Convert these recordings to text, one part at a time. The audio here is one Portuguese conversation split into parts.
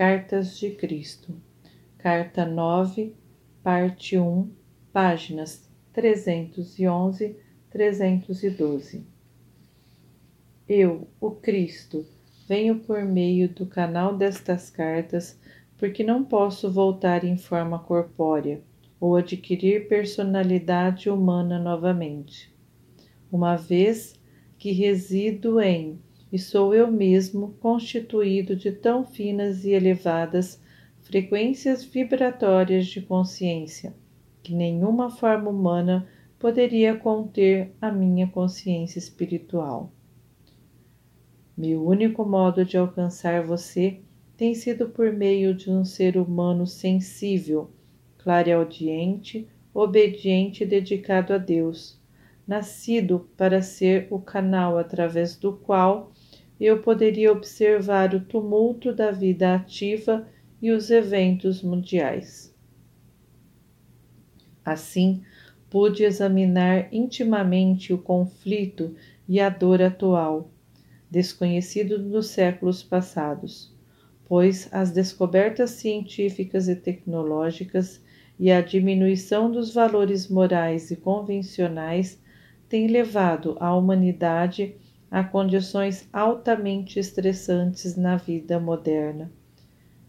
Cartas de Cristo, Carta 9, Parte 1, páginas 311, 312. Eu, o Cristo, venho por meio do canal destas cartas, porque não posso voltar em forma corpórea ou adquirir personalidade humana novamente. Uma vez que resido em e sou eu mesmo constituído de tão finas e elevadas frequências vibratórias de consciência que nenhuma forma humana poderia conter a minha consciência espiritual. Meu único modo de alcançar você tem sido por meio de um ser humano sensível, clareaudiente, obediente e dedicado a Deus, nascido para ser o canal através do qual eu poderia observar o tumulto da vida ativa e os eventos mundiais. Assim, pude examinar intimamente o conflito e a dor atual, desconhecido nos séculos passados, pois as descobertas científicas e tecnológicas e a diminuição dos valores morais e convencionais têm levado a humanidade a condições altamente estressantes na vida moderna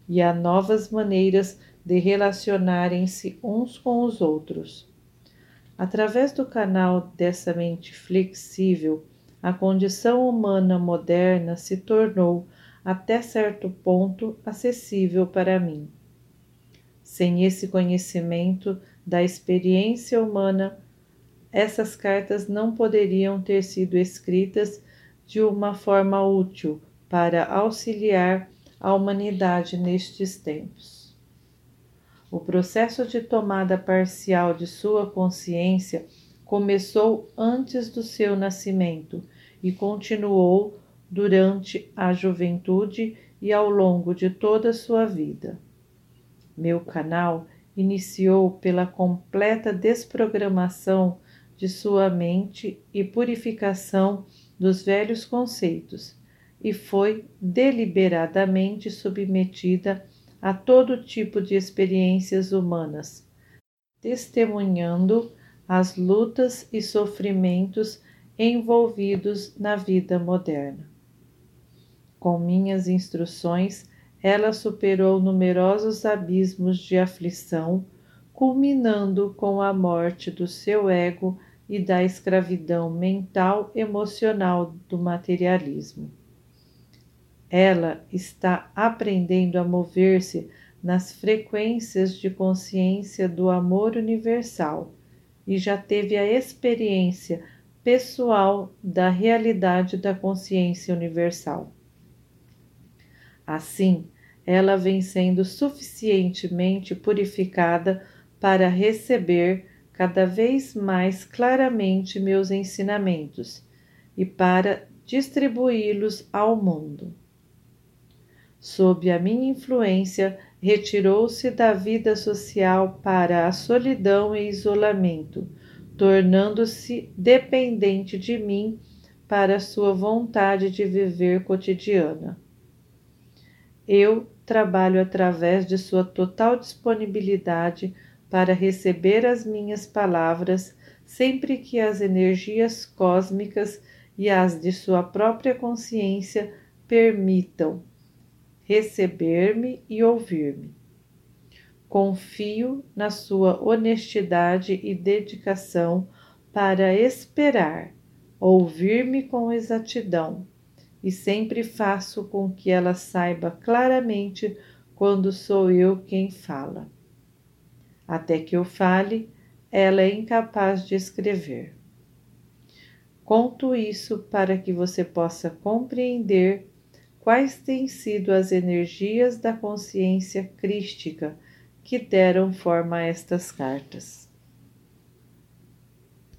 e a novas maneiras de relacionarem-se uns com os outros. Através do canal dessa mente flexível, a condição humana moderna se tornou, até certo ponto, acessível para mim. Sem esse conhecimento da experiência humana, essas cartas não poderiam ter sido escritas de uma forma útil para auxiliar a humanidade nestes tempos. O processo de tomada parcial de sua consciência começou antes do seu nascimento e continuou durante a juventude e ao longo de toda a sua vida. Meu canal iniciou pela completa desprogramação de sua mente e purificação dos velhos conceitos e foi deliberadamente submetida a todo tipo de experiências humanas, testemunhando as lutas e sofrimentos envolvidos na vida moderna. Com minhas instruções, ela superou numerosos abismos de aflição, culminando com a morte do seu ego e da escravidão mental emocional do materialismo. Ela está aprendendo a mover-se nas frequências de consciência do amor universal e já teve a experiência pessoal da realidade da consciência universal. Assim, ela vem sendo suficientemente purificada para receber cada vez mais claramente meus ensinamentos e para distribuí-los ao mundo. Sob a minha influência, retirou-se da vida social para a solidão e isolamento, tornando-se dependente de mim para sua vontade de viver cotidiana. Eu trabalho através de sua total disponibilidade para receber as minhas palavras sempre que as energias cósmicas e as de sua própria consciência permitam receber-me e ouvir-me. Confio na sua honestidade e dedicação para esperar, ouvir-me com exatidão, e sempre faço com que ela saiba claramente quando sou eu quem fala. Até que eu fale, ela é incapaz de escrever. Conto isso para que você possa compreender quais têm sido as energias da consciência crística que deram forma a estas cartas.